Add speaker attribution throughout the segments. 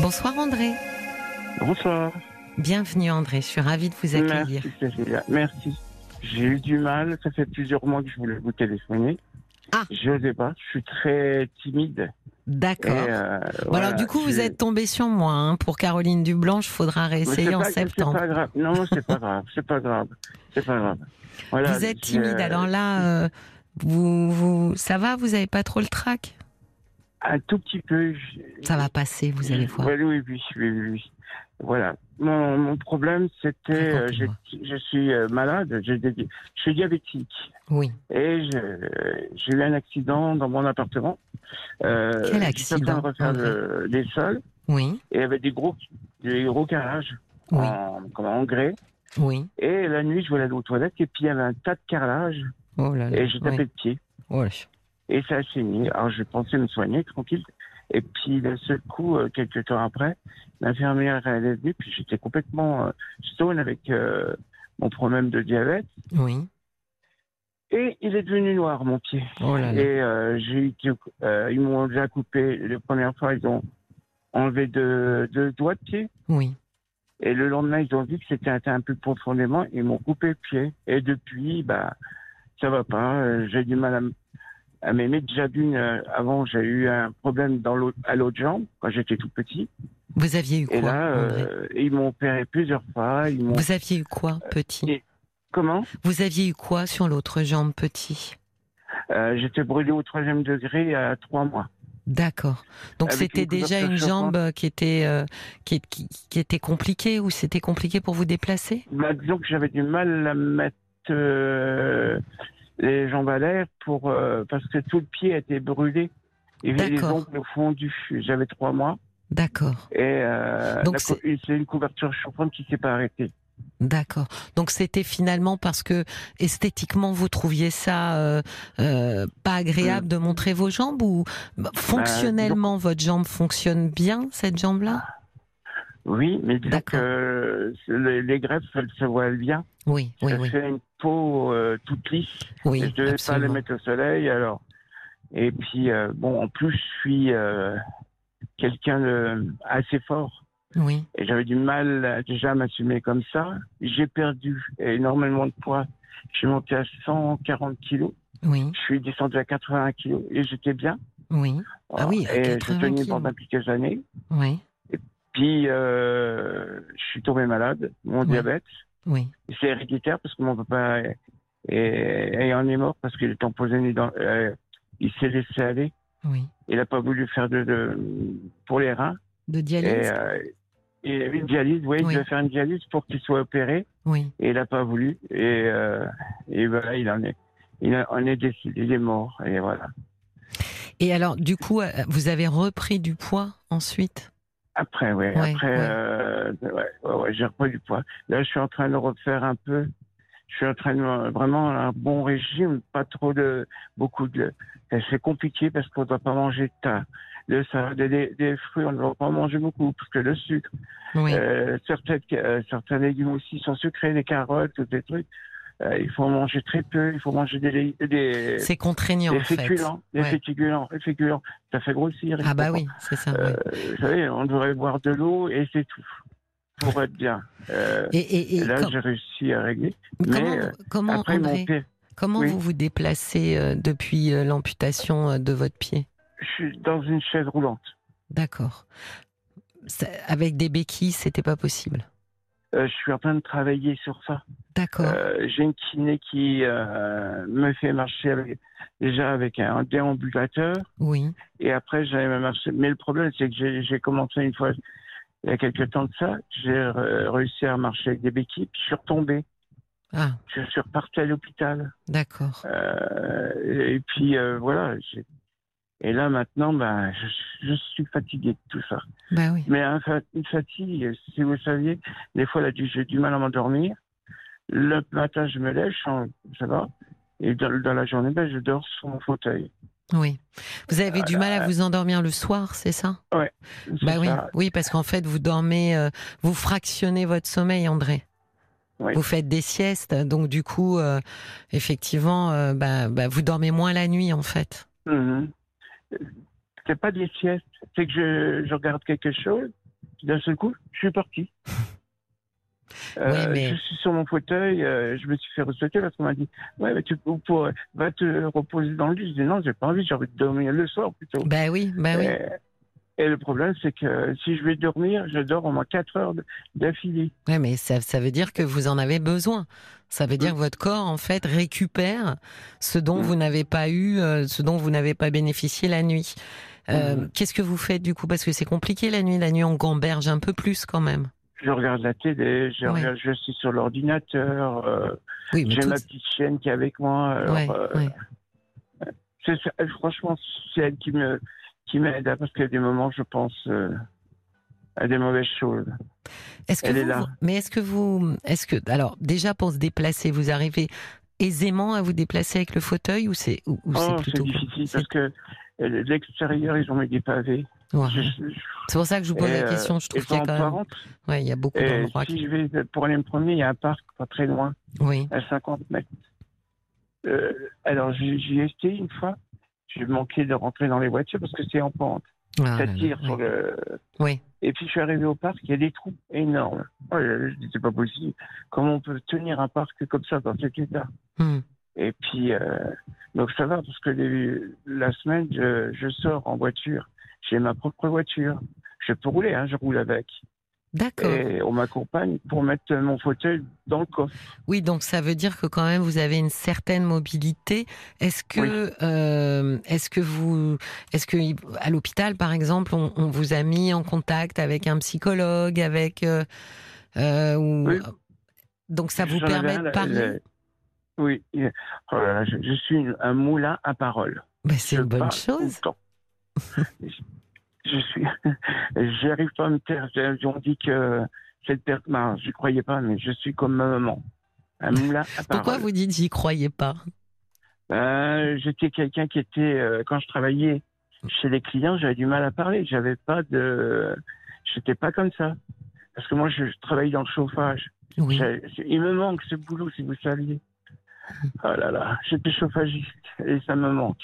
Speaker 1: Bonsoir André.
Speaker 2: Bonsoir.
Speaker 1: Bienvenue André, je suis ravie de vous accueillir.
Speaker 2: Merci Cécilia, merci. J'ai eu du mal, ça fait plusieurs mois que je voulais vous téléphoner.
Speaker 1: Ah.
Speaker 2: Je n'osais pas, je suis très timide.
Speaker 1: D'accord.
Speaker 2: Euh,
Speaker 1: Bon,
Speaker 2: voilà,
Speaker 1: alors du coup, vous êtes tombé sur moi. hein. Pour Caroline Dublanche, faudra réessayer en septembre.
Speaker 2: pas grave. Non, c'est pas grave. C'est pas grave. C'est pas grave. Voilà,
Speaker 1: vous êtes timide. Alors là, euh, vous, vous, ça va? Vous avez pas trop le trac?
Speaker 2: Un tout petit peu.
Speaker 1: Ça va passer, vous allez voir.
Speaker 2: Oui, oui, oui, oui, oui. Voilà. Mon, mon problème, c'était, euh, je suis euh, malade, je suis diabétique.
Speaker 1: Oui.
Speaker 2: Et je- j'ai eu un accident dans mon appartement. Euh,
Speaker 1: Quel
Speaker 2: j'étais en train de
Speaker 1: accident,
Speaker 2: refaire le- les sols
Speaker 1: Oui.
Speaker 2: et il y avait des gros, des gros carrelages
Speaker 1: Oui.
Speaker 2: en, grès.
Speaker 1: Oui.
Speaker 2: Et la nuit, je voulais aller aux toilettes et puis il y avait un tas de carrelage
Speaker 1: Oh là là.
Speaker 2: et j'ai tapé
Speaker 1: oui.
Speaker 2: le pied.
Speaker 1: Oh là.
Speaker 2: Et ça a saigné. Alors j'ai pensé me soigner tranquille. Et puis d'un seul coup, euh, quelques temps après, l'infirmière elle est venue, puis j'étais complètement euh, stone avec euh, mon problème de diabète.
Speaker 1: Oui.
Speaker 2: Et il est devenu noir, mon pied.
Speaker 1: Oh là là.
Speaker 2: Et euh, j'ai eu, euh, ils m'ont déjà coupé. La première fois, ils ont enlevé deux, deux doigts de pied.
Speaker 1: Oui.
Speaker 2: Et le lendemain, ils ont dit que c'était atteint un peu profondément. Ils m'ont coupé le pied. Et depuis, bah, ça va pas. J'ai du mal à, m- m'aimer. Déjà d'une, euh, avant, j'ai eu un problème dans à l'autre jambe quand j'étais tout petit.
Speaker 1: Vous aviez eu quoi
Speaker 2: Et là,
Speaker 1: André?
Speaker 2: euh, ils m'ont opéré plusieurs fois. Ils m'ont.
Speaker 1: Vous aviez eu quoi, petit?
Speaker 2: Et- Comment?
Speaker 1: Vous aviez eu quoi sur l'autre jambe, petit?
Speaker 2: Euh, J'étais brûlé au troisième degré à trois mois.
Speaker 1: D'accord. Donc
Speaker 2: Avec
Speaker 1: c'était
Speaker 2: une
Speaker 1: déjà une jambe qui était euh, qui, qui, qui était compliquée ou c'était compliqué pour vous déplacer?
Speaker 2: Bah, disons que j'avais du mal à mettre les jambes à l'air pour euh, parce que tout le pied était brûlé. Il y avait les
Speaker 1: D'accord.
Speaker 2: ongles fondus. J'avais trois mois
Speaker 1: D'accord.
Speaker 2: et euh,
Speaker 1: Donc
Speaker 2: et c'est une couverture chauffante qui s'est pas arrêtée.
Speaker 1: D'accord. Donc c'était finalement parce que esthétiquement vous trouviez ça euh, euh, pas agréable de montrer vos jambes ou bah, fonctionnellement votre jambe fonctionne bien cette jambe-là?
Speaker 2: Oui, mais que les, les greffes elles se voient bien.
Speaker 1: Oui, oui, oui,
Speaker 2: une peau euh, toute lisse.
Speaker 1: oui,
Speaker 2: et je devais pas les mettre au soleil alors. Et puis euh, bon, en plus je suis euh, quelqu'un assez fort.
Speaker 1: Oui,
Speaker 2: Et j'avais du mal déjà à m'assumer comme ça. J'ai perdu énormément de poids. Je suis monté à 140 kilos.
Speaker 1: oui,
Speaker 2: Je suis descendu à 80 kilos et j'étais bien.
Speaker 1: oui, Ah oui, à
Speaker 2: et
Speaker 1: 80
Speaker 2: j'ai tenu pendant quelques années.
Speaker 1: oui,
Speaker 2: Puis euh, je suis tombé malade, mon diabète.
Speaker 1: oui.
Speaker 2: C'est héréditaire parce que mon papa est, est- et en est mort parce qu'il est empoisonné dans. euh, il s'est laissé aller.
Speaker 1: oui.
Speaker 2: Il n'a pas voulu faire de, de- pour les reins.
Speaker 1: De
Speaker 2: Et,
Speaker 1: dialyse
Speaker 2: euh, et une dialyse, oui,
Speaker 1: Oui.
Speaker 2: il devait faire une dialyse pour qu'il soit opéré.
Speaker 1: Oui.
Speaker 2: Et il n'a pas voulu. Et, euh, et voilà, il en est. Il en est décidé, il est mort. Et voilà.
Speaker 1: Et alors du coup euh, vous avez repris du poids ensuite?
Speaker 2: Après, ouais.
Speaker 1: Ouais,
Speaker 2: après,
Speaker 1: ouais.
Speaker 2: euh, ouais, ouais, ouais, j'ai repris du poids. Là, je suis en train de refaire un peu. Je suis en train de vraiment un bon régime, pas trop de beaucoup de. C'est compliqué parce qu'on ne doit pas manger de tas. Le salade, des, des fruits, on ne doit pas manger beaucoup parce que le sucre.
Speaker 1: Oui.
Speaker 2: Euh, certaines, euh, certains légumes aussi sont sucrés, les carottes, tous des trucs. Euh, il faut manger très peu. Il faut manger des, des,
Speaker 1: C'est contraignant
Speaker 2: des
Speaker 1: en fait.
Speaker 2: féculents, des
Speaker 1: Ouais.
Speaker 2: féculents, des féculents. Ça fait grossir.
Speaker 1: Ah bah oui, c'est ça.
Speaker 2: Euh,
Speaker 1: ouais.
Speaker 2: vous savez, on devrait boire de l'eau et c'est tout pour être bien. Euh,
Speaker 1: Et, et, et
Speaker 2: et là, j'ai réussi à régler.
Speaker 1: comment,
Speaker 2: mais,
Speaker 1: comment
Speaker 2: Après,
Speaker 1: André,
Speaker 2: mon pied,
Speaker 1: comment
Speaker 2: oui.
Speaker 1: vous vous déplacez depuis l'amputation de votre pied?
Speaker 2: Je suis dans une chaise roulante.
Speaker 1: D'accord. Avec des béquilles, c'était pas possible?
Speaker 2: Euh, je suis en train de travailler sur ça.
Speaker 1: D'accord.
Speaker 2: Euh, j'ai une kiné qui euh, me fait marcher avec, déjà avec un déambulateur.
Speaker 1: oui.
Speaker 2: Et après, j'avais marché. Mais le problème, c'est que j'ai commencé une fois, il y a quelques temps de ça, j'ai réussi à marcher avec des béquilles, puis je suis retombé.
Speaker 1: Ah,
Speaker 2: Je suis reparti à l'hôpital.
Speaker 1: d'accord.
Speaker 2: Euh, et puis euh, voilà. j'ai- Et là maintenant, ben, je, je suis fatigué de tout ça.
Speaker 1: Bah oui.
Speaker 2: Mais une fatigue, si vous saviez, des fois là, j'ai du mal à m'endormir. Le matin, je me lève, je ça va. Et dans, dans la journée, ben, je dors sur mon fauteuil.
Speaker 1: Oui. Vous avez du mal à vous endormir le soir, c'est ça?
Speaker 2: C'est
Speaker 1: Bah oui.
Speaker 2: ça.
Speaker 1: Oui, parce qu'en fait, vous dormez, euh, vous fractionnez votre sommeil, André.
Speaker 2: Oui.
Speaker 1: Vous faites des siestes, donc du coup, euh, effectivement, euh, bah, bah, vous dormez moins la nuit, en fait.
Speaker 2: Mhm. C'est pas des siestes, c'est que je, je regarde quelque chose d'un seul coup, je suis parti. Euh, je suis sur mon fauteuil, euh, je me suis fait receter parce qu'on m'a dit Ouais, mais tu pour, va te reposer dans le lit. Je dis Non, j'ai pas envie, j'ai envie de dormir le soir plutôt.
Speaker 1: Ben oui, ben oui.
Speaker 2: Et le problème, c'est que si je vais dormir, je dors au moins 4 heures d'affilée.
Speaker 1: Oui, mais ça, ça, veut dire que vous en avez besoin. Ça veut dire que votre corps, en fait, récupère ce dont vous n'avez pas eu, euh, ce dont vous n'avez pas bénéficié la nuit. Qu'est-ce que vous faites du coup? Parce que c'est compliqué la nuit. La nuit, on gamberge un peu plus quand même
Speaker 2: je regarde la télé, je, regarde, je suis sur l'ordinateur, euh, j'ai ma petite chienne qui est avec moi. Euh, franchement, c'est elle qui me qui m'aide hein, parce qu'il y a des moments, je pense, euh, à des mauvaises choses.
Speaker 1: Est-ce que
Speaker 2: elle
Speaker 1: vous,
Speaker 2: est là.
Speaker 1: Mais est-ce que vous, est-ce que, alors déjà pour se déplacer, vous arrivez aisément à vous déplacer avec le fauteuil ou c'est ou,
Speaker 2: oh,
Speaker 1: c'est plutôt
Speaker 2: difficile parce que l'extérieur ils ont mis des pavés.
Speaker 1: C'est pour ça que je vous pose la question. Je trouve qu'il y a quand même. Ouais, il y a beaucoup d'endroits.
Speaker 2: Si je vais pour aller me promener, il y a un parc pas très loin.
Speaker 1: Oui.
Speaker 2: À 50 mètres. Euh, alors, j'y ai été une fois. J'ai manqué de rentrer dans les voitures parce que c'est en pente. Ah, ça tire sur le.
Speaker 1: Oui.
Speaker 2: Et puis je suis arrivé au parc, il y a des trous énormes. Oh, je dis c'est pas possible. Comment on peut tenir un parc comme ça dans cet état? Hmm. Et puis euh, donc ça va parce que la semaine je, je, sors en voiture j'ai ma propre voiture. Je peux rouler, hein, je roule avec.
Speaker 1: D'accord.
Speaker 2: Et on m'accompagne pour mettre mon fauteuil dans le coffre.
Speaker 1: Oui, donc ça veut dire que quand même vous avez une certaine mobilité. Est-ce que, euh, est-ce que vous, est-ce que à l'hôpital par exemple, on, vous a mis en contact avec un psychologue, avec euh, euh ou... oui. donc ça vous permet de parler?
Speaker 2: Oui, oh je, suis un moulin à parole.
Speaker 1: Ben, c'est une bonne chose.
Speaker 2: je suis, j'arrive pas à me taire. On dit que cette personne, je croyais pas, mais je suis comme ma maman. Un moulin
Speaker 1: Pourquoi vous dites j'y croyais pas?
Speaker 2: Euh, J'étais quelqu'un qui était, euh, quand je travaillais chez les clients, j'avais du mal à parler. J'avais pas de, j'étais pas comme ça. Parce que moi, je, travaille dans le chauffage.
Speaker 1: Oui.
Speaker 2: Il me manque ce boulot, si vous saviez. Oh là là, j'étais chauffagiste et ça me manque.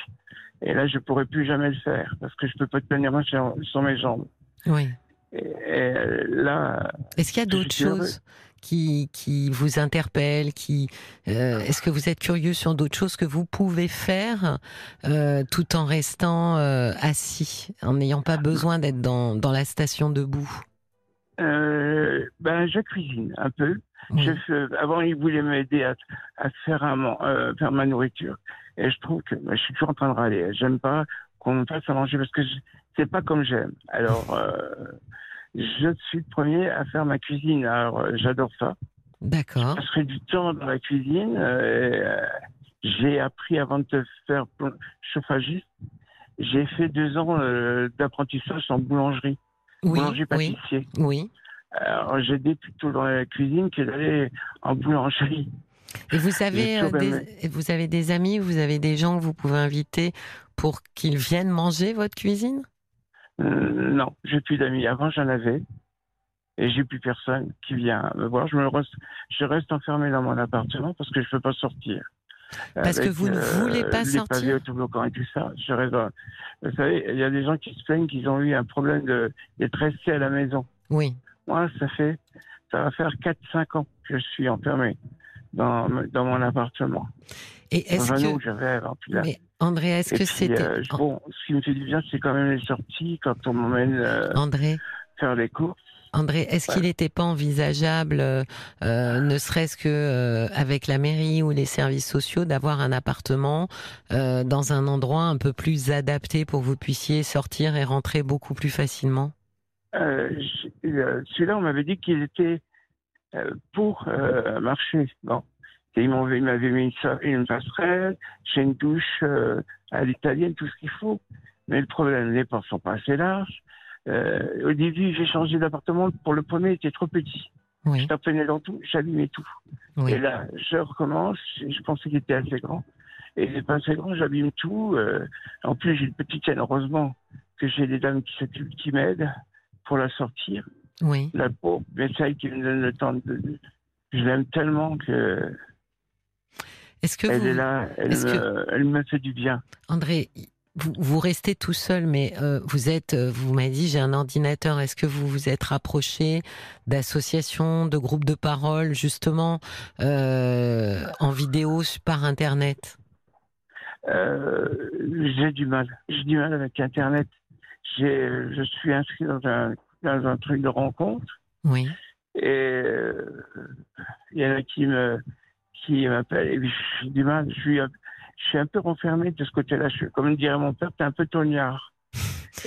Speaker 2: Et là, je pourrais plus jamais le faire parce que je peux pas tenir moi sur, sur mes jambes.
Speaker 1: Oui.
Speaker 2: Et, là.
Speaker 1: Est-ce qu'il y a d'autres choses qui, qui vous interpellent qui, euh, Est-ce que vous êtes curieux sur d'autres choses que vous pouvez faire euh, tout en restant euh, assis, en n'ayant pas besoin d'être dans, dans la station debout?
Speaker 2: Ben, je cuisine un peu. Je avant, il voulait m'aider à, à faire, un, faire ma nourriture. Et je trouve que ben, je suis toujours en train de râler. J'aime pas qu'on me fasse à manger parce que c'est pas comme j'aime. Alors, euh, je suis le premier à faire ma cuisine. Alors, euh, j'adore ça.
Speaker 1: D'accord.
Speaker 2: Je serait du temps dans la cuisine. Euh, j'ai appris avant de te faire chauffagiste. J'ai fait deux ans d'apprentissage en boulangerie.
Speaker 1: Oui,
Speaker 2: Boulanger-pâtissier.
Speaker 1: Oui.
Speaker 2: Alors, j'aidais plutôt dans la cuisine que d'aller en boulangerie.
Speaker 1: Et vous avez, euh, des, vous avez des amis, vous avez des gens que vous pouvez inviter pour qu'ils viennent manger votre cuisine?
Speaker 2: Euh, Non, j'ai plus d'amis. Avant, j'en avais. Et j'ai plus personne qui vient me voir. Je, me reste, je reste enfermé dans mon appartement parce que je ne peux pas sortir.
Speaker 1: Parce que vous ne euh, voulez pas
Speaker 2: les
Speaker 1: sortir?
Speaker 2: autobloquants et tout ça. Je reste Vous savez, il y a des gens qui se plaignent qu'ils ont eu un problème d'être restés à la maison.
Speaker 1: Oui.
Speaker 2: Moi, ça fait, ça va faire 4-5 ans que je suis enfermé dans, dans mon appartement.
Speaker 1: Et est-ce que
Speaker 2: j'avais
Speaker 1: Mais André, est-ce que c'était
Speaker 2: euh, bon Ce qui me fait du bien, c'est quand même les sorties quand on m'emmène euh,
Speaker 1: André
Speaker 2: faire les courses.
Speaker 1: André, est-ce qu'il n'était pas envisageable, euh, ne serait-ce que avec la mairie ou les services sociaux, d'avoir un appartement dans un endroit un peu plus adapté pour que vous puissiez sortir et rentrer beaucoup plus facilement?
Speaker 2: Celui-là, on m'avait dit qu'il était pour euh, marcher. Bon. Et il m'avait mis une, passerelle, j'ai une douche euh, à l'italienne, tout ce qu'il faut. Mais le problème, les portes sont pas assez larges. au début, j'ai changé d'appartement. Pour le premier, il était trop petit.
Speaker 1: Oui.
Speaker 2: Je dans tout, j'allumais tout. Et là, je recommence. Je pensais qu'il était assez grand. Et il n'est pas assez grand, j'abîme tout. en plus, j'ai une petite chaîne, heureusement, que j'ai des dames qui qui m'aident pour la sortir.
Speaker 1: Oui.
Speaker 2: La pauvre, mais celle qui me donne le temps de. Je l'aime tellement que.
Speaker 1: Est-ce que
Speaker 2: elle
Speaker 1: vous...
Speaker 2: est là, elle me, elle me fait du bien.
Speaker 1: André, vous, restez tout seul, mais euh, vous êtes, euh, vous m'avez dit, j'ai un ordinateur. Est-ce que vous vous êtes rapproché d'associations, de groupes de parole, justement, euh, en vidéo par Internet?
Speaker 2: J'ai du mal. J'ai du mal avec Internet. Je suis inscrit dans un, dans un truc de rencontre.
Speaker 1: Oui.
Speaker 2: Et il y en a qui me qui m'appellent et. Je suis je suis un peu renfermé de ce côté-là. Je, comme dirait mon père, t'es un peu tognard.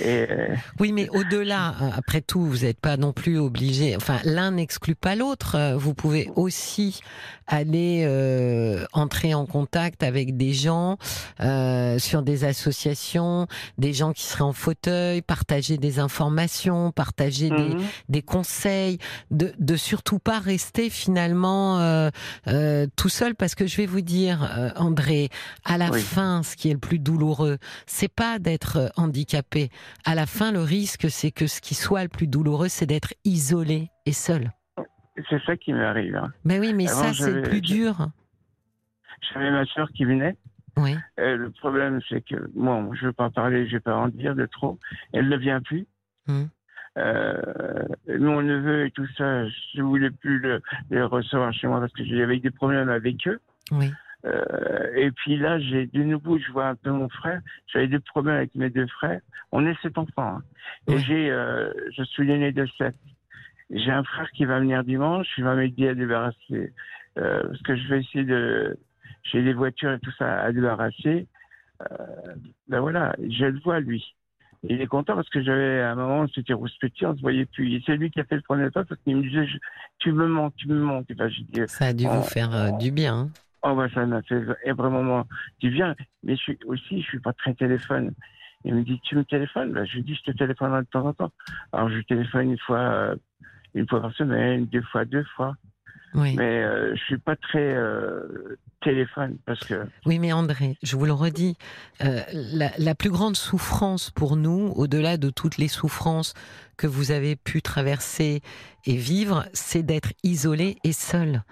Speaker 1: Euh, oui, mais au-delà, euh, après tout, vous n'êtes pas non plus obligé. Enfin, l'un n'exclut pas l'autre. Euh, vous pouvez aussi aller entrer en contact avec des gens sur des associations, des gens qui seraient en fauteuil, partager des informations, partager des, mhm. des, conseils, de, de, surtout pas rester finalement tout seul, parce que je vais vous dire, André, à la fin, ce qui est le plus douloureux, c'est pas d'être handicapé à la fin, le risque, c'est que ce qui soit le plus douloureux, c'est d'être isolé et seul.
Speaker 2: C'est ça qui m'arrive. Hein.
Speaker 1: Mais oui, mais ça, c'est le plus dur.
Speaker 2: J'avais ma soeur qui venait.
Speaker 1: Oui.
Speaker 2: le problème, c'est que, moi, je ne veux pas parler, je ne vais pas en dire de trop. Elle ne vient plus. Hum. Euh, mon neveu et tout ça, je ne voulais plus les recevoir chez moi parce que j'avais des problèmes avec eux.
Speaker 1: Oui.
Speaker 2: Euh, et puis là, j'ai de nouveau, je vois un peu mon frère. J'avais des problèmes avec mes deux frères. On est sept enfants. Hein. Et j'ai, euh, je suis l'aîné de sept. J'ai un frère qui va venir dimanche. Il va m'aider à débarrasser. Euh, parce que je vais essayer de. J'ai des voitures et tout ça à débarrasser. Ben voilà, je le vois lui. Il est content parce que j'avais un moment, c'était rousse petit, on se voyait plus. Et c'est lui qui a fait le premier pas parce qu'il me disait, tu me manques, tu me manques. Et ben,
Speaker 1: ça a dû vous faire du bien. Hein.
Speaker 2: Oh, bah, ça m'a fait vraiment du bien. Mais je suis, aussi, je suis pas très téléphone. Il me dit, tu me téléphones? Bah, Je lui dis, je te téléphone de temps en temps. Alors, je téléphone une fois, euh, une fois par semaine, deux fois, deux fois. Oui. Mais euh, je suis pas très euh, téléphone parce que.
Speaker 1: Oui, mais André, je vous le redis, euh, la, la, plus grande souffrance pour nous, au-delà de toutes les souffrances que vous avez pu traverser et vivre, c'est d'être isolé et seul.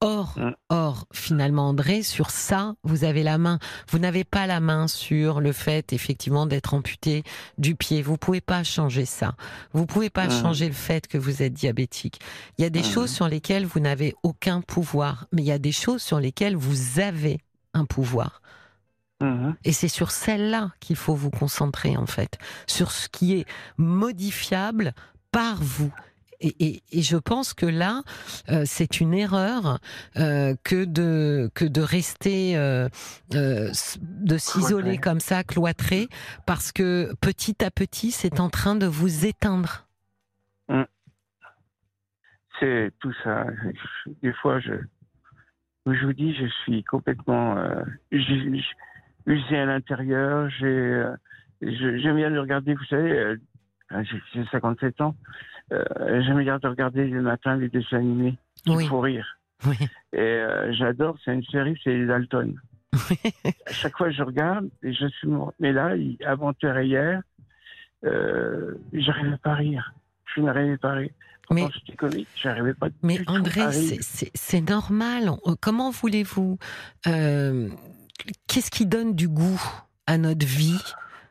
Speaker 1: Or, mm. or, finalement, André, sur ça, vous avez la main. Vous n'avez pas la main sur le fait, effectivement, d'être amputé du pied. Vous pouvez pas changer ça. Vous pouvez pas mm. changer le fait que vous êtes diabétique. Il y a des mm. choses sur lesquelles vous n'avez aucun pouvoir, mais il y a des choses sur lesquelles vous avez un pouvoir. Mm-hmm. Et c'est sur celle-là qu'il faut vous concentrer, en fait. Sur ce qui est modifiable par vous et, je pense que là, euh, c'est une erreur euh, que de que de rester, euh, de s'isoler comme ça, cloîtré, parce que petit à petit, c'est en train de vous éteindre.
Speaker 2: Hum. C'est tout ça. Des fois, je, je vous dis, je suis complètement usé à l'intérieur. J'ai, j'aime bien le regarder. Vous savez, j'ai 57 ans. Euh, j'aime bien de regarder le matin les dessins animés. Il faut rire.
Speaker 1: Oui.
Speaker 2: Et euh, j'adore, c'est une série, c'est les Dalton. à chaque fois, je regarde et je suis mort. Mais là, avant-hier et hier, euh, j'arrivais pas à rire. Je n'arrivais pas à rire. Mais, j'arrivais pas
Speaker 1: mais André, c'est normal. Comment voulez-vous euh, Qu'est-ce qui donne du goût à notre vie?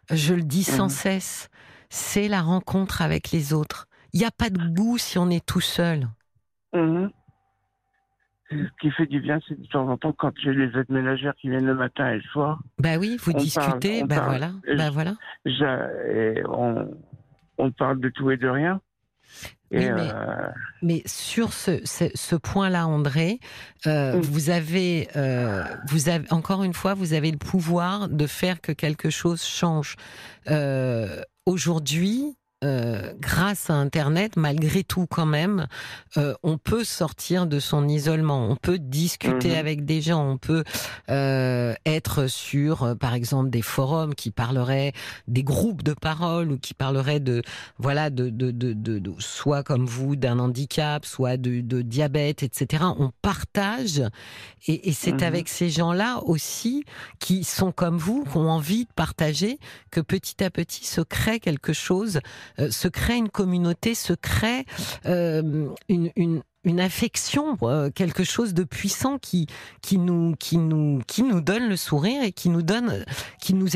Speaker 1: Je le dis sans mhm. cesse. C'est la rencontre avec les autres. Il n'y a pas de goût si on est tout seul.
Speaker 2: Mhm. Ce qui fait du bien, c'est de temps en temps quand j'ai les aides ménagères qui viennent le matin et le soir.
Speaker 1: Bah oui, vous discutez, bah voilà, bah voilà.
Speaker 2: on, parle de tout et de rien.
Speaker 1: Euh, mais, sur ce, point-là, André, euh, vous avez, euh, vous avez encore une fois, vous avez le pouvoir de faire que quelque chose change. Aujourd'hui, euh, grâce à Internet, malgré tout quand même, euh, on peut sortir de son isolement, on peut discuter mhm. avec des gens, on peut euh, être sur, euh, par exemple, des forums qui parleraient des groupes de parole ou qui parleraient de, voilà, de, de, de, de soit comme vous d'un handicap, soit de, diabète, etc. On partage, et, et c'est mhm. avec ces gens-là aussi qui sont comme vous, qui ont envie de partager, que petit à petit se crée quelque chose se crée une communauté, se crée euh, une, une, affection, euh, quelque chose de puissant qui qui nous qui nous qui nous donne le sourire et qui nous donne qui nous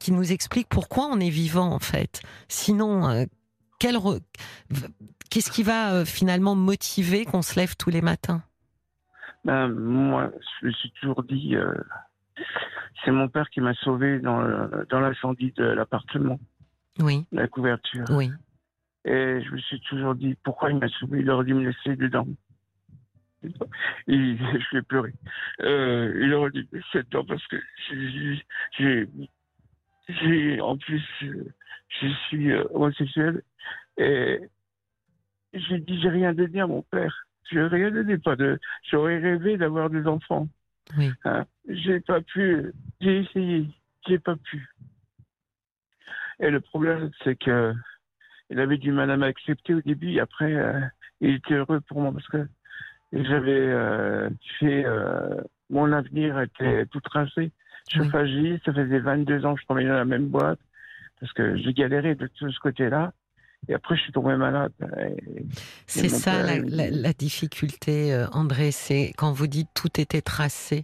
Speaker 1: qui nous explique pourquoi on est vivant en fait. Sinon, euh, qu'est-ce qui va euh, finalement motiver qu'on se lève tous les matins?
Speaker 2: Ben, Moi, je me suis toujours dit, euh, c'est mon père qui m'a sauvé dans l'incendie de l'appartement.
Speaker 1: Oui.
Speaker 2: La couverture.
Speaker 1: Oui.
Speaker 2: Et je me suis toujours dit, pourquoi il m'a sauvé Il aurait dû me laisser dedans. Et je vais pleurer. Euh, il aurait dû me laisser dedans parce que j'ai, j'ai, en plus, je suis homosexuel et j'ai dit, j'ai rien donné à mon père. Je n'ai rien donné, pas de. J'aurais rêvé d'avoir des enfants.
Speaker 1: Oui.
Speaker 2: Hein? J'ai pas pu. J'ai essayé. J'ai pas pu. Et le problème, c'est que il avait du mal à m'accepter au début. Après, euh, il était heureux pour moi parce que j'avais euh, fait. Euh, mon avenir était tout tracé. Chauffagiste, oui. ça faisait 22 ans que je travaillais dans la même boîte parce que j'ai galéré de tout ce côté-là. Et après, je suis tombé malade.
Speaker 1: C'est ça la, la, la, difficulté, André. C'est quand vous dites tout était tracé,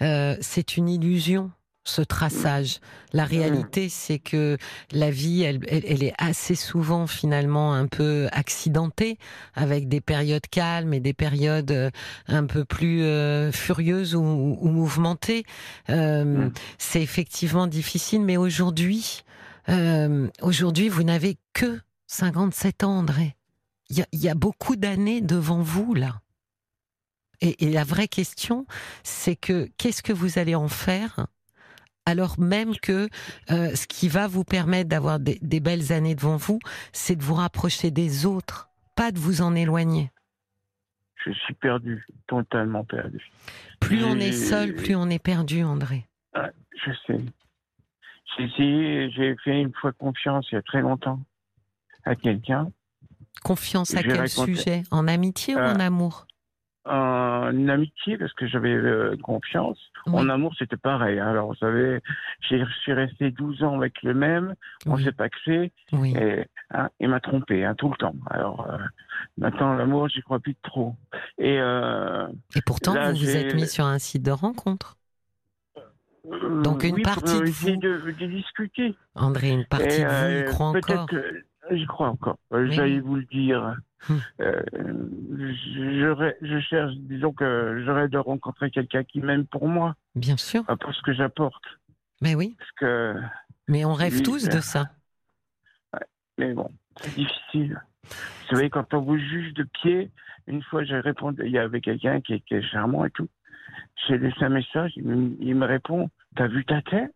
Speaker 1: c'est une illusion. Ce traçage. La réalité, c'est que la vie, elle, elle, est assez souvent finalement un peu accidentée, avec des périodes calmes et des périodes un peu plus euh, furieuses ou, ou mouvementées. Euh. C'est effectivement difficile, mais aujourd'hui, euh, aujourd'hui, vous n'avez que 57 ans, André. Il y a, y a, beaucoup d'années devant vous, là. Et, et la vraie question, c'est que qu'est-ce que vous allez en faire alors même que euh, ce qui va vous permettre d'avoir des, des, belles années devant vous, c'est de vous rapprocher des autres, pas de vous en éloigner.
Speaker 2: Je suis perdu, totalement perdu.
Speaker 1: Plus on est seul, plus on est perdu, André.
Speaker 2: Ah, je sais. J'ai essayé, j'ai fait une fois confiance il y a très longtemps à quelqu'un.
Speaker 1: Confiance à quel raconté... sujet? En amitié ou en amour?
Speaker 2: En amitié, parce que j'avais euh, confiance. Oui. En amour, c'était pareil. Alors, vous savez, je suis resté 12 ans avec le même, on oui. s'est paxé,
Speaker 1: oui.
Speaker 2: et hein, il m'a trompé hein, tout le temps. Alors, euh, maintenant, l'amour, j'y crois plus trop. Et, euh,
Speaker 1: et pourtant, là, vous vous êtes mis sur un site de rencontre donc une partie de vous...
Speaker 2: De, de, discuter.
Speaker 1: André, une partie
Speaker 2: et,
Speaker 1: de vous y croit encore
Speaker 2: que, J'y crois encore. Euh, J'allais vous le dire.
Speaker 1: Hum.
Speaker 2: Euh, je, je, cherche, disons que j'aurais de rencontrer quelqu'un qui m'aime pour moi.
Speaker 1: Bien sûr.
Speaker 2: Pour ce que j'apporte.
Speaker 1: Mais oui.
Speaker 2: Parce que.
Speaker 1: Mais on rêve tous de ça.
Speaker 2: Ouais, mais bon, c'est difficile. Vous savez, quand on vous juge de pied, une fois j'ai répondu, il y avait quelqu'un qui, qui, est charmant et tout. J'ai laissé un message, il me, il me répond T'as vu ta tête?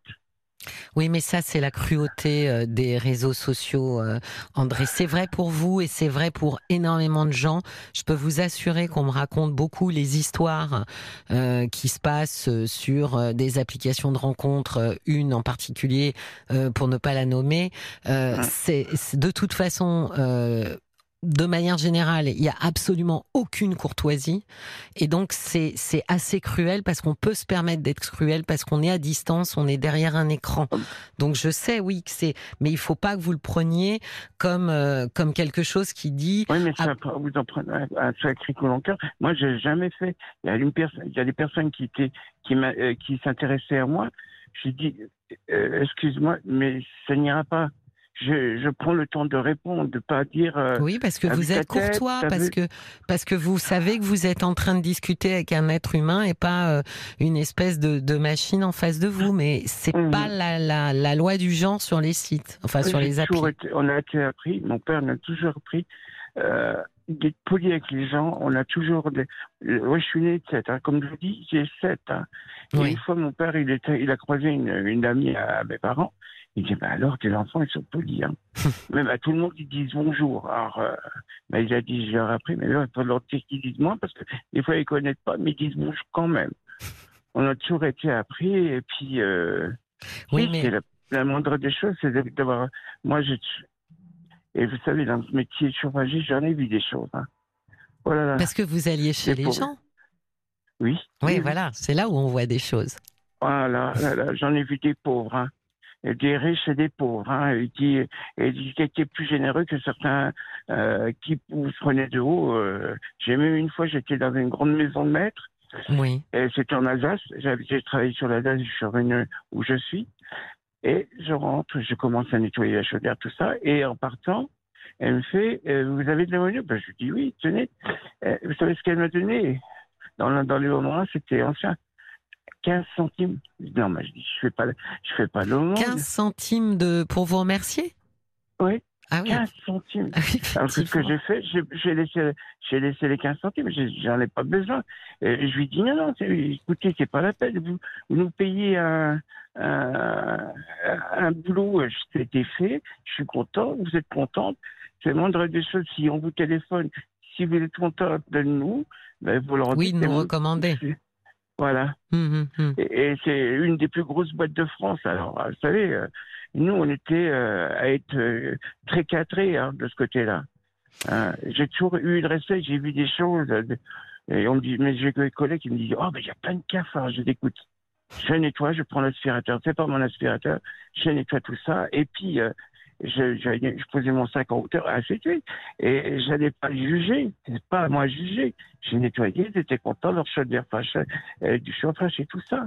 Speaker 1: Oui, mais ça, c'est la cruauté euh, des réseaux sociaux, euh, André. C'est vrai pour vous et c'est vrai pour énormément de gens. Je peux vous assurer qu'on me raconte beaucoup les histoires euh, qui se passent sur des applications de rencontres, une en particulier, pour ne pas la nommer. c'est de toute façon de manière générale, il y a absolument aucune courtoisie. Et donc, c'est, c'est assez cruel parce qu'on peut se permettre d'être cruel parce qu'on est à distance, on est derrière un écran. Donc, je sais, oui, que c'est, mais il faut pas que vous le preniez comme, euh, comme quelque chose qui dit.
Speaker 2: Oui, mais ça, ah, vous en prenez un, sacré coup dans cœur. Moi, j'ai jamais fait. Il y a une personne, il y a des personnes qui étaient, qui euh, qui s'intéressaient à moi. J'ai dit, euh, excuse-moi, mais ça n'ira pas je, je, prends le temps de répondre, de pas dire. Euh,
Speaker 1: oui, parce que vous êtes courtois, parce vu... que parce que vous savez que vous êtes en train de discuter avec un être humain et pas euh, une espèce de, de, machine en face de vous. Mais c'est mmh. pas la, la, la, loi du genre sur les sites, enfin sur les applis.
Speaker 2: Été, on a été appris, mon père m'a toujours appris. Euh, d'être poli avec les gens, on a toujours des. Moi, je suis né de 7, hein. comme je vous dis, j'ai 7. Hein. Oui. Une fois, mon père, il, était, il a croisé une, une amie à mes parents. Il dit, bah alors, tes enfants, ils sont polis. Hein. Même à tout le monde, ils disent bonjour. Alors, euh, bah, il a dit, je leur ai appris, mais là, il faut leur dire qu'ils disent moi, parce que des fois, ils connaissent pas, mais ils disent bonjour quand même. On a toujours été appris, et puis, euh,
Speaker 1: oui, mais...
Speaker 2: la, la, moindre des choses, c'est d'avoir, moi, je, et vous savez, dans ce métier chauffagiste, j'en ai vu des choses. Hein.
Speaker 1: Oh là là. Parce que vous alliez chez les pour... gens.
Speaker 2: Oui.
Speaker 1: Oui, oui voilà, c'est là où on voit des choses.
Speaker 2: Voilà, là, j'en ai vu des pauvres. Hein des riches et des pauvres, hein, et qui, et qui étaient plus généreux que certains euh, qui vous prenaient de haut. Euh, j'ai même une fois, j'étais dans une grande maison de maître.
Speaker 1: Oui.
Speaker 2: Et c'était en Alsace. J'ai travaillé sur l'Alsace, sur une où je suis. Et je rentre, je commence à nettoyer la chaudière, tout ça. Et en partant, elle me fait euh, Vous avez de l'ammonium ben, Je lui dis Oui, tenez. Euh, vous savez ce qu'elle m'a donné? Dans, dans les moments-là, c'était ancien. 15 centimes. Non, mais je dis, je fais pas, je fais pas l'aumône.
Speaker 1: 15 centimes de, pour vous remercier?
Speaker 2: Oui.
Speaker 1: Ah oui.
Speaker 2: 15 centimes.
Speaker 1: Ah oui,
Speaker 2: Alors, ce que j'ai fait, j'ai laissé, j'ai laissé les 15 centimes, j'en ai pas besoin. Et je lui dis non, non, écoutez, c'est pas la peine. Vous, vous nous payez un, un, un boulot, euh, c'était fait, je suis content, vous êtes contente. C'est le moindre des choses, si on vous téléphone, si vous êtes contente de nous, ben, vous leur
Speaker 1: Oui, nous recommander.
Speaker 2: Voilà.
Speaker 1: Hum, hum, hum.
Speaker 2: Et, et c'est une des plus grosses boîtes de France. Alors, vous savez, euh, nous, on était euh, à être euh, très cadrés hein, de ce côté-là. Hein, j'ai toujours eu le respect, j'ai vu des choses. et on me dit, mais j'ai des collègues qui me disent, oh, mais il y a plein de cafards. Je dis, écoute, je nettoie, je prends l'aspirateur, c'est pas mon aspirateur, je nettoie tout ça. Et puis, je, posais mon sac en hauteur, ainsi de suite. Et j'allais pas les juger, c'est pas à moi juger. J'ai nettoyé, ils étaient contents, leur chaudière fâche, euh, du chauffage et tout ça.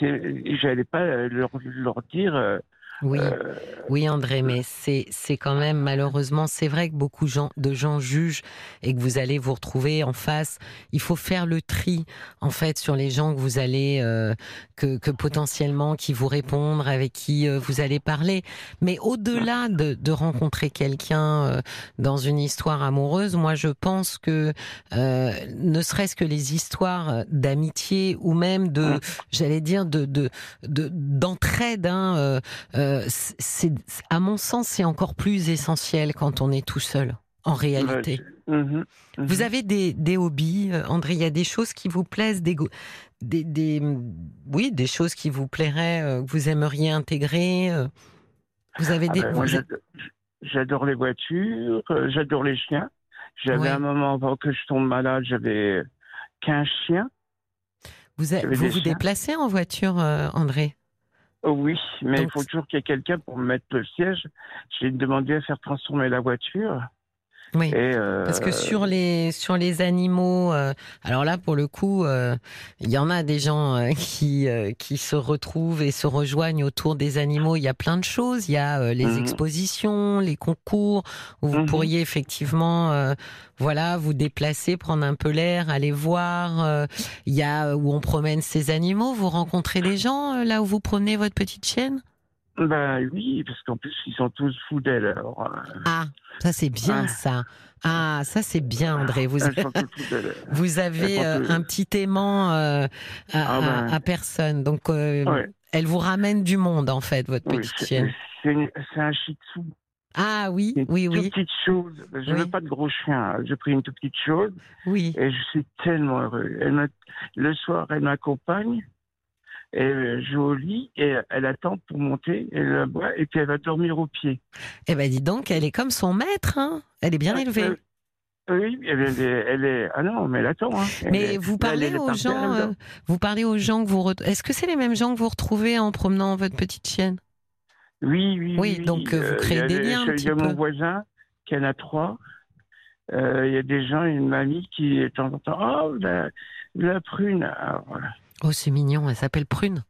Speaker 2: J'allais pas euh, leur, leur dire. euh,
Speaker 1: Oui.
Speaker 2: euh,
Speaker 1: Oui, André, mais c'est c'est quand même malheureusement, c'est vrai que beaucoup de gens jugent et que vous allez vous retrouver en face. Il faut faire le tri en fait sur les gens que vous allez euh, que, que potentiellement qui vous répondent, avec qui euh, vous allez parler. Mais au-delà de, de rencontrer quelqu'un euh, dans une histoire amoureuse, moi je pense que euh, ne serait-ce que les histoires d'amitié ou même de, j'allais dire de de de- d'entraide. hein, euh, c'est, à mon sens, c'est encore plus essentiel quand on est tout seul, en réalité.
Speaker 2: mhm, mhm.
Speaker 1: Vous avez des, des hobbies, euh, André? Il y a des choses qui vous plaisent, des, des, des- oui, des choses qui vous plairaient, euh, que vous aimeriez intégrer. euh? Vous avez
Speaker 2: Ah
Speaker 1: des.
Speaker 2: ben,
Speaker 1: vous-
Speaker 2: j'adore- les voitures, j'adore les chiens. J'avais
Speaker 1: Ouais.
Speaker 2: un moment avant que je tombe malade, j'avais 15 chiens.
Speaker 1: vous, a- vous, vous
Speaker 2: chiens.
Speaker 1: déplacez en voiture, André?
Speaker 2: Oh oui, mais
Speaker 1: Donc,
Speaker 2: il faut toujours qu'il y ait quelqu'un pour me mettre le siège. J'ai demandé à faire transformer la voiture.
Speaker 1: Oui.
Speaker 2: Et, euh,
Speaker 1: Parce que sur les sur les animaux, euh, alors là pour le coup, euh, il y en a des gens euh, qui euh, qui se retrouvent et se rejoignent autour des animaux. Il y a plein de choses. Il y a euh, les
Speaker 2: Mhm.
Speaker 1: expositions, les concours où vous
Speaker 2: Mhm.
Speaker 1: pourriez effectivement, euh, voilà, vous déplacer, prendre un peu l'air, aller voir. euh, il y a euh, où on promène ces animaux. Vous rencontrez des gens euh, là où vous promenez votre petite chienne?
Speaker 2: Ben oui, parce qu'en plus, ils sont tous fous d'elle. Alors, euh,
Speaker 1: Ah, ça c'est bien
Speaker 2: Ouais.
Speaker 1: ça. Ah, ça c'est bien André. Vous avez euh, un petit aimant euh, à,
Speaker 2: Ah ben.
Speaker 1: à- à personne. Donc,
Speaker 2: Ouais.
Speaker 1: elle vous ramène du monde, en fait, votre
Speaker 2: Oui,
Speaker 1: petite chienne.
Speaker 2: c'est un shih tzu.
Speaker 1: Ah oui,
Speaker 2: Une
Speaker 1: oui,
Speaker 2: toute
Speaker 1: oui,
Speaker 2: petite chose. Je
Speaker 1: Oui.
Speaker 2: veux pas de gros chien. J'ai pris une toute petite chose
Speaker 1: oui.
Speaker 2: et je suis tellement heureux. Elle le soir, elle m'accompagne. Elle joue au lit et elle attend pour monter. Elle la boit et puis elle va dormir au pied.
Speaker 1: Eh ben, dis donc, elle est comme son maître, hein. Elle est bien
Speaker 2: Euh,
Speaker 1: élevée.
Speaker 2: euh, Oui, elle est, elle est. Ah non, mais elle attend. Hein. Elle
Speaker 1: Mais
Speaker 2: est-
Speaker 1: vous parlez
Speaker 2: est
Speaker 1: aux gens, euh, vous parlez aux gens que vous. Est-ce que c'est les mêmes gens que vous retrouvez en promenant votre petite chienne?
Speaker 2: Oui, oui,
Speaker 1: Oui, donc, euh, vous créez des liens un
Speaker 2: Il y a mon
Speaker 1: peu.
Speaker 2: voisin qui en a trois. Il y a des gens, une mamie qui temps en temps, oh, la, la prune. Alors, voilà.
Speaker 1: Oh, c'est mignon. Elle s'appelle Prune.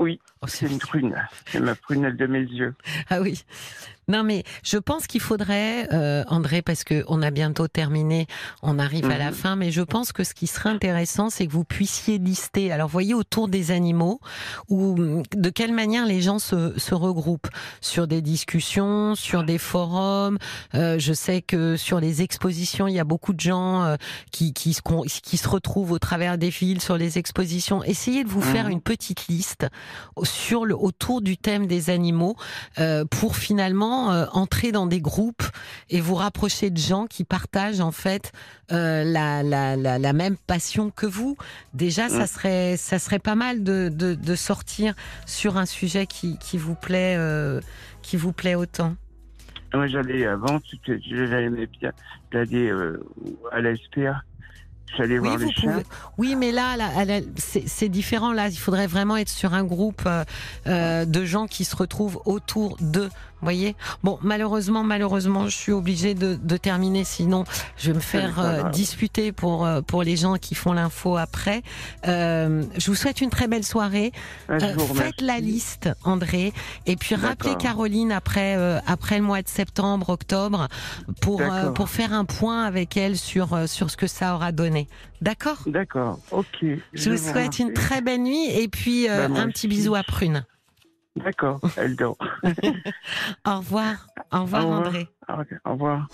Speaker 2: Oui,
Speaker 1: Oh,
Speaker 2: c'est une prune. C'est ma prunelle de mes yeux.
Speaker 1: Ah oui. Non mais je pense qu'il faudrait, euh, André, parce que on a bientôt terminé, on arrive à la
Speaker 2: Mhm.
Speaker 1: fin, mais je pense que ce qui serait intéressant, c'est que vous puissiez lister. Alors voyez autour des animaux, ou de quelle manière les gens se, se regroupent sur des discussions, sur des forums. Euh, je sais que sur les expositions, il y a beaucoup de gens euh, qui qui se qui se retrouvent au travers des fils sur les expositions. Essayez de vous faire
Speaker 2: Mhm.
Speaker 1: une petite liste sur le autour du thème des animaux euh, pour finalement euh, entrer dans des groupes et vous rapprocher de gens qui partagent en fait euh, la, la, la, la même passion que vous. Déjà, ça serait ça serait pas mal de, de, de sortir sur un sujet qui, qui vous plaît euh, qui vous plaît autant.
Speaker 2: Moi, j'allais avant, j'aimais bien d'aller à la SPA. J'allais
Speaker 1: Oui,
Speaker 2: voir les chiens.
Speaker 1: pouvez. Oui, mais là, c'est différent. Là, il faudrait vraiment être sur un groupe euh, de gens qui se retrouvent autour de voyez Bon, malheureusement, malheureusement, je suis obligée de, de terminer, sinon je vais me faire euh, disputer pour euh, pour les gens qui font l'info après. Euh, je vous souhaite une très belle soirée.
Speaker 2: Ah,
Speaker 1: faites la liste, André, et puis rappelez Caroline après après le mois de septembre, octobre, pour pour faire un point avec elle sur sur ce que ça aura donné. D'accord?
Speaker 2: D'accord. Ok.
Speaker 1: Je, vous souhaite une très belle nuit et puis bah, un petit bisou à Prune.
Speaker 2: D'accord, elle dort.
Speaker 1: Au revoir. Au revoir, André.
Speaker 2: Au revoir.